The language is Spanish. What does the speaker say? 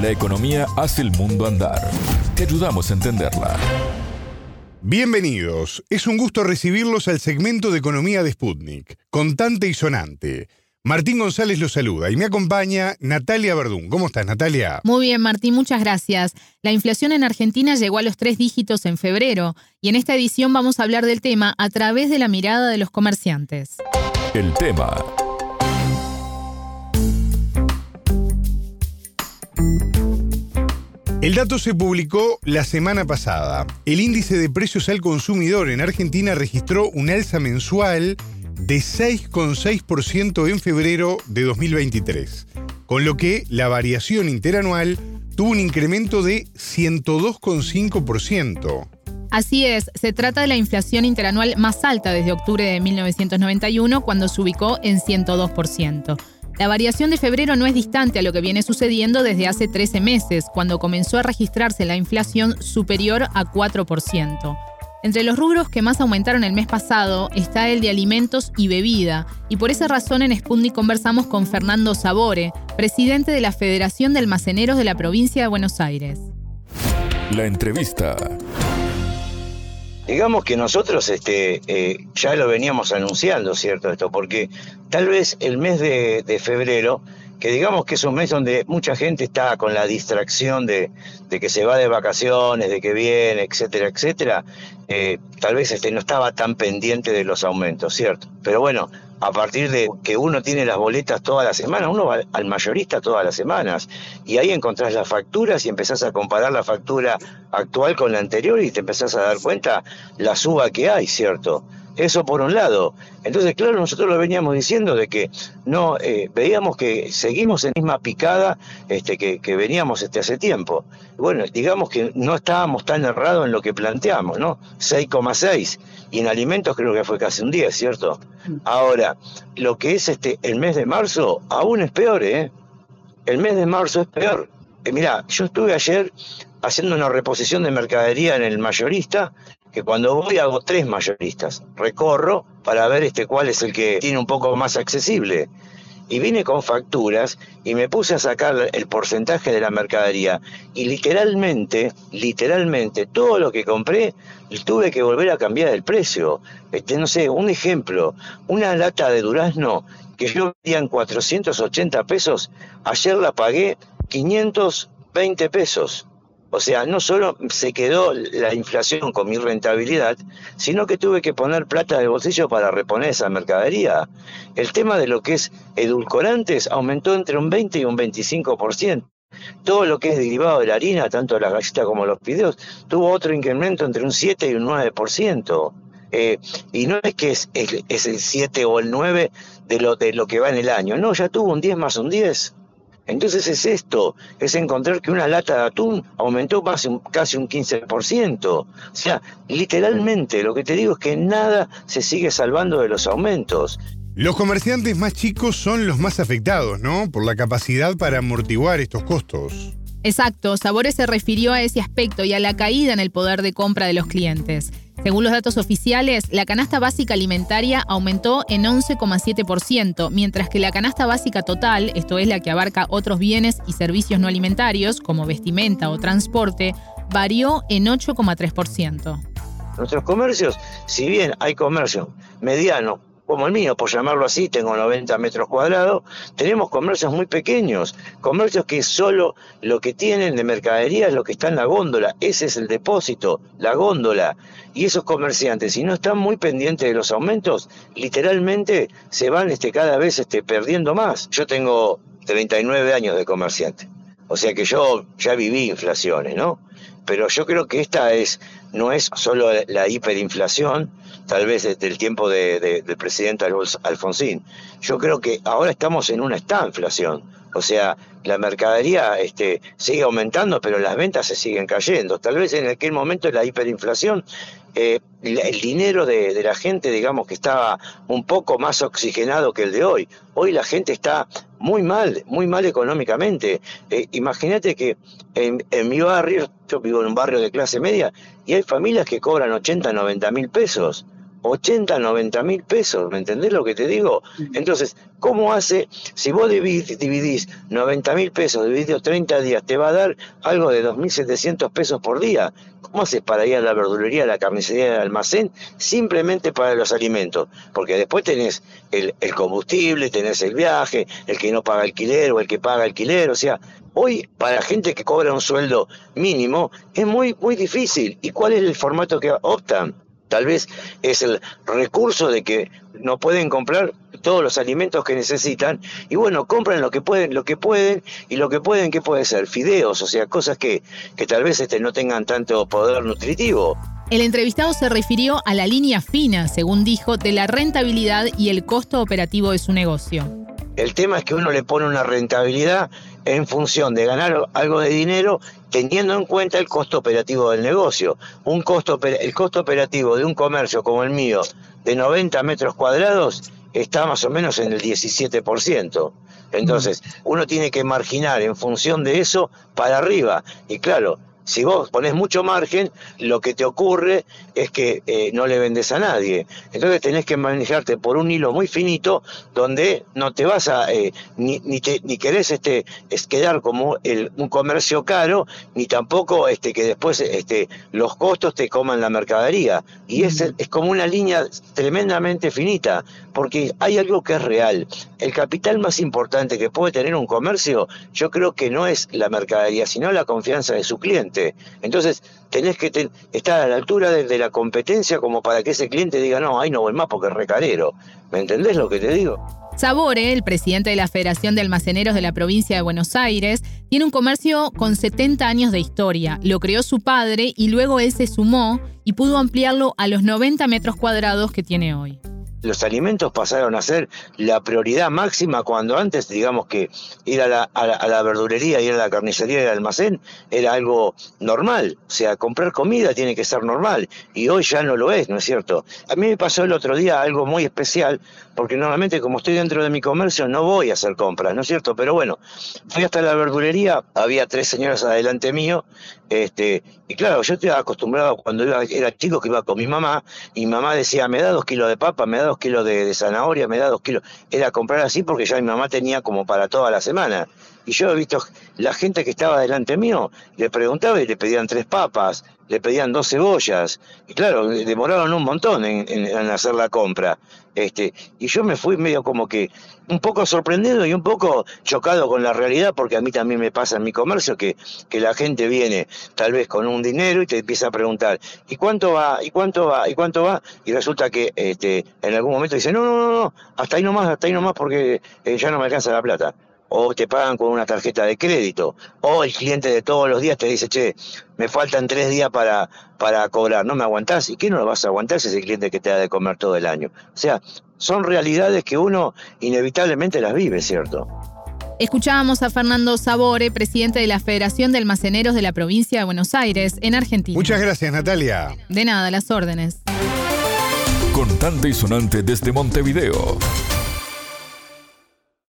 La economía hace el mundo andar. Te ayudamos a entenderla. Bienvenidos. Es un gusto recibirlos al segmento de Economía de Sputnik, contante y sonante. Martín González los saluda y me acompaña Natalia Verdún. ¿Cómo estás, Natalia? Muy bien, Martín, muchas gracias. La inflación en Argentina llegó a los tres dígitos en febrero y en esta edición vamos a hablar del tema a través de la mirada de los comerciantes. El tema. El dato se publicó la semana pasada. El índice de precios al consumidor en Argentina registró un alza mensual de 6,6% en febrero de 2023, con lo que la variación interanual tuvo un incremento de 102,5%. Así es, se trata de la inflación interanual más alta desde octubre de 1991, cuando se ubicó en 102%. La variación de febrero no es distante a lo que viene sucediendo desde hace 13 meses, cuando comenzó a registrarse la inflación superior a 4%. Entre los rubros que más aumentaron el mes pasado está el de alimentos y bebida, y por esa razón en Sputnik conversamos con Fernando Sabore, presidente de la Federación de Almaceneros de la provincia de Buenos Aires. La entrevista. Digamos que nosotros este, eh, ya lo veníamos anunciando, ¿cierto? Esto, porque tal vez el mes de, febrero, que digamos que es un mes donde mucha gente está con la distracción de, de que se va de vacaciones, de que viene, etcétera, etcétera, eh, tal vez este, no estaba tan pendiente de los aumentos, ¿cierto? Pero bueno, a partir de que uno tiene las boletas todas las semanas, uno va al mayorista todas las semanas y ahí encontrás las facturas y empezás a comparar la factura actual con la anterior y te empezás a dar cuenta la suba que hay, ¿cierto? Eso por un lado. Entonces, claro, nosotros lo veníamos diciendo de que no eh, veíamos que seguimos en la misma picada este, que, que veníamos este, hace tiempo. Bueno, digamos que no estábamos tan errados en lo que planteamos, ¿no? 6,6 y en alimentos creo que fue casi un 10, ¿cierto? Ahora, lo que es este el mes de marzo aún es peor, ¿eh? El mes de marzo es peor. Eh, mira, yo estuve ayer haciendo una reposición de mercadería en el mayorista que cuando voy hago tres mayoristas, recorro para ver este cuál es el que tiene un poco más accesible. Y vine con facturas y me puse a sacar el porcentaje de la mercadería. Y literalmente, literalmente, todo lo que compré tuve que volver a cambiar el precio. Este, no sé, un ejemplo, una lata de durazno que yo vendía en 480 pesos, ayer la pagué 520 pesos. O sea, no solo se quedó la inflación con mi rentabilidad, sino que tuve que poner plata de bolsillo para reponer esa mercadería. El tema de lo que es edulcorantes aumentó entre un 20 y un 25%. Todo lo que es derivado de la harina, tanto la galleta como los fideos, tuvo otro incremento entre un 7 y un 9%. Eh, y no es que es, es, el 7 o el 9 de lo, de lo que va en el año, no, ya tuvo un 10 más un 10. Entonces es esto, es encontrar que una lata de atún aumentó casi un 15%. O sea, literalmente lo que te digo es que nada se sigue salvando de los aumentos. Los comerciantes más chicos son los más afectados, ¿no? Por la capacidad para amortiguar estos costos. Exacto, Sabores se refirió a ese aspecto y a la caída en el poder de compra de los clientes. Según los datos oficiales, la canasta básica alimentaria aumentó en 11,7%, mientras que la canasta básica total, esto es la que abarca otros bienes y servicios no alimentarios, como vestimenta o transporte, varió en 8,3%. Nuestros comercios, si bien hay comercio mediano como el mío, por llamarlo así, tengo 90 metros cuadrados, tenemos comercios muy pequeños, comercios que solo lo que tienen de mercadería es lo que está en la góndola, ese es el depósito, la góndola. Y esos comerciantes, si no están muy pendientes de los aumentos, literalmente se van este, cada vez este, perdiendo más. Yo tengo 39 años de comerciante, o sea que yo ya viví inflaciones, ¿no? Pero yo creo que esta es, no es solo la hiperinflación, tal vez desde el tiempo de, del presidente Alfonsín. Yo creo que ahora estamos en una estanflación. O sea, la mercadería este, sigue aumentando, pero las ventas se siguen cayendo. Tal vez en aquel momento la hiperinflación, eh, el dinero de, la gente, digamos que estaba un poco más oxigenado que el de hoy. Hoy la gente está muy mal, muy mal económicamente. Eh, imagínate que en, en, mi barrio, yo vivo en un barrio de clase media, y hay familias que cobran 80, 90 mil pesos. 80, 90 mil pesos, ¿me entendés lo que te digo? Entonces, ¿cómo hace? Si vos dividís, dividís 90 mil pesos dividido 30 días, te va a dar algo de 2.700 pesos por día. ¿Cómo haces para ir a la verdulería, a la carnicería, al almacén? Simplemente para los alimentos, porque después tenés el, el combustible, tenés el viaje, el que no paga alquiler o el que paga alquiler, o sea, Hoy, para gente que cobra un sueldo mínimo, es muy, muy difícil. ¿Y cuál es el formato que optan? Tal vez es el recurso de que no pueden comprar todos los alimentos que necesitan y bueno, compran lo que pueden, lo que pueden y lo que pueden, ¿qué puede ser? Fideos, o sea, cosas que, que tal vez este, no tengan tanto poder nutritivo. El entrevistado se refirió a la línea fina, según dijo, de la rentabilidad y el costo operativo de su negocio. El tema es que uno le pone una rentabilidad en función de ganar algo de dinero teniendo en cuenta el costo operativo del negocio. Un costo, el costo operativo de un comercio como el mío de 90 metros cuadrados está más o menos en el 17%. Entonces, uno tiene que marginar en función de eso para arriba. Y claro, si vos pones mucho margen, lo que te ocurre es que eh, no le vendes a nadie. Entonces tenés que manejarte por un hilo muy finito donde no te vas a, eh, ni, ni, ni, querés este, es quedar como el, un comercio caro, ni tampoco este, que después este, los costos te coman la mercadería. Y es, es como una línea tremendamente finita, porque hay algo que es real. El capital más importante que puede tener un comercio, yo creo que no es la mercadería, sino la confianza de su cliente. Entonces, tenés que estar a la altura de, la competencia como para que ese cliente diga, no, ahí no voy más porque es recalero. ¿Me entendés lo que te digo? Sabore, el presidente de la Federación de Almaceneros de la provincia de Buenos Aires, tiene un comercio con 70 años de historia. Lo creó su padre y luego él se sumó y pudo ampliarlo a los 90 metros cuadrados que tiene hoy los alimentos pasaron a ser la prioridad máxima cuando antes, digamos que ir a la, a la, verdulería, ir a la carnicería y al almacén era algo normal. O sea, comprar comida tiene que ser normal. Y hoy ya no lo es, ¿no es cierto? A mí me pasó el otro día algo muy especial, porque normalmente como estoy dentro de mi comercio no voy a hacer compras, ¿no es cierto? Pero bueno, fui hasta la verdulería, había tres señoras adelante mío, este, y claro, yo estaba acostumbrado cuando era chico que iba con mi mamá, y mi mamá decía, me da dos kilos de papa, me da dos kilos de, zanahoria, me da dos kilos. Era comprar así porque ya mi mamá tenía como para toda la semana. Y yo he visto la gente que estaba delante mío, le preguntaba y le pedían tres papas, le pedían dos cebollas. Y claro, demoraron un montón en, hacer la compra. Este, y yo me fui medio como que un poco sorprendido y un poco chocado con la realidad, porque a mí también me pasa en mi comercio que, que la gente viene tal vez con un dinero y te empieza a preguntar, ¿y cuánto va? ¿y cuánto va? ¿y cuánto va? Y resulta que este, en algún momento dice, no, no, no, no, hasta ahí nomás, hasta ahí nomás porque eh, ya no me alcanza la plata o te pagan con una tarjeta de crédito, o el cliente de todos los días te dice, che, me faltan tres días para, para cobrar, no me aguantás, ¿y qué no lo vas a aguantar si es el cliente que te da de comer todo el año? O sea, son realidades que uno inevitablemente las vive, ¿cierto? Escuchábamos a Fernando Sabore, presidente de la Federación de Almaceneros de la provincia de Buenos Aires, en Argentina. Muchas gracias, Natalia. De nada, las órdenes. Contante y sonante desde Montevideo.